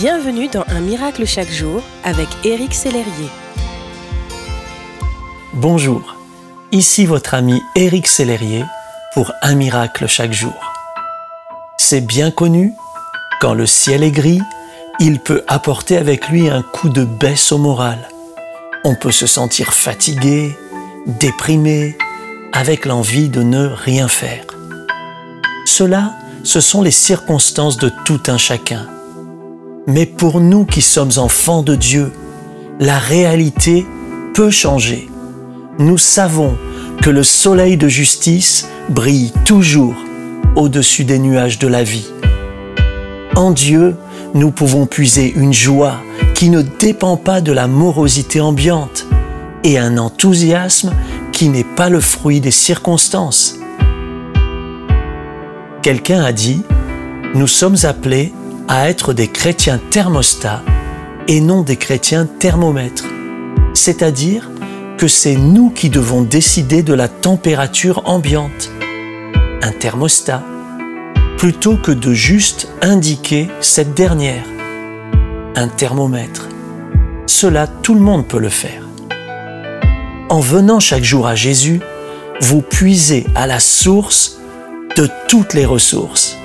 Bienvenue dans Un miracle chaque jour avec Éric Sellerier. Bonjour, ici votre ami Éric Sellerier pour Un miracle chaque jour. C'est bien connu, quand le ciel est gris, il peut apporter avec lui un coup de baisse au moral. On peut se sentir fatigué, déprimé, avec l'envie de ne rien faire. Cela, ce sont les circonstances de tout un chacun. Mais pour nous qui sommes enfants de Dieu, la réalité peut changer. Nous savons que le soleil de justice brille toujours au-dessus des nuages de la vie. En Dieu, nous pouvons puiser une joie qui ne dépend pas de la morosité ambiante et un enthousiasme qui n'est pas le fruit des circonstances. Quelqu'un a dit, nous sommes appelés à être des chrétiens thermostats et non des chrétiens thermomètres. C'est-à-dire que c'est nous qui devons décider de la température ambiante, un thermostat, plutôt que de juste indiquer cette dernière, un thermomètre. Cela, tout le monde peut le faire. En venant chaque jour à Jésus, vous puisez à la source de toutes les ressources.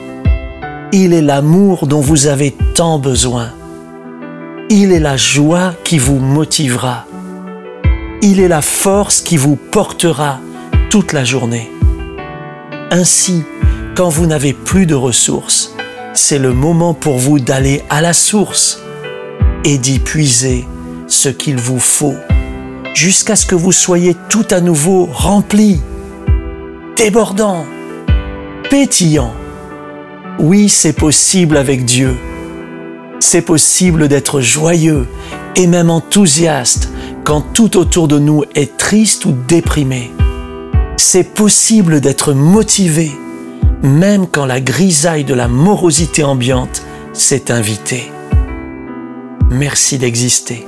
Il est l'amour dont vous avez tant besoin. Il est la joie qui vous motivera. Il est la force qui vous portera toute la journée. Ainsi, quand vous n'avez plus de ressources, c'est le moment pour vous d'aller à la source et d'y puiser ce qu'il vous faut jusqu'à ce que vous soyez tout à nouveau rempli, débordant, pétillant oui, c'est possible avec Dieu. C'est possible d'être joyeux et même enthousiaste quand tout autour de nous est triste ou déprimé. C'est possible d'être motivé même quand la grisaille de la morosité ambiante s'est invitée. Merci d'exister.